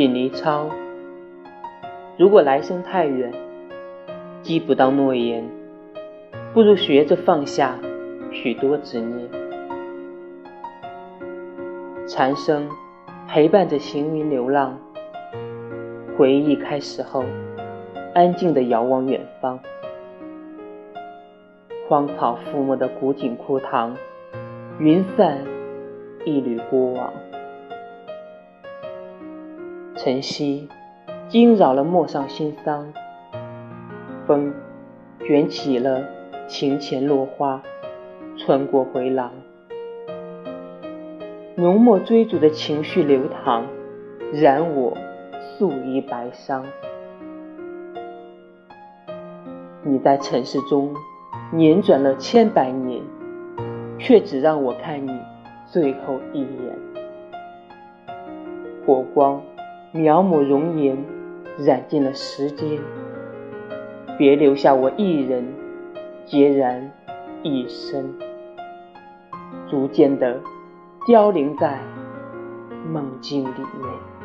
锦离超。如果来生太远，记不到诺言，不如学着放下许多执念。蝉声陪伴着行云流浪，回忆开始后，安静地遥望远方。荒草覆没的古井枯塘，云散一缕过往。晨曦惊扰了陌上新桑，风卷起了庭前落花，穿过回廊。浓墨追逐的情绪流淌，染我素衣白裳。你在尘世中。辗转了千百年，却只让我看你最后一眼。火光描摹容颜，染尽了时间。别留下我一人，孑然一身，逐渐的凋零在梦境里面。